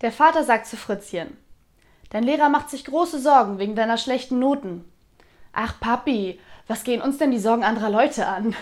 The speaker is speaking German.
Der Vater sagt zu Fritzchen: Dein Lehrer macht sich große Sorgen wegen deiner schlechten Noten. Ach, Papi, was gehen uns denn die Sorgen anderer Leute an?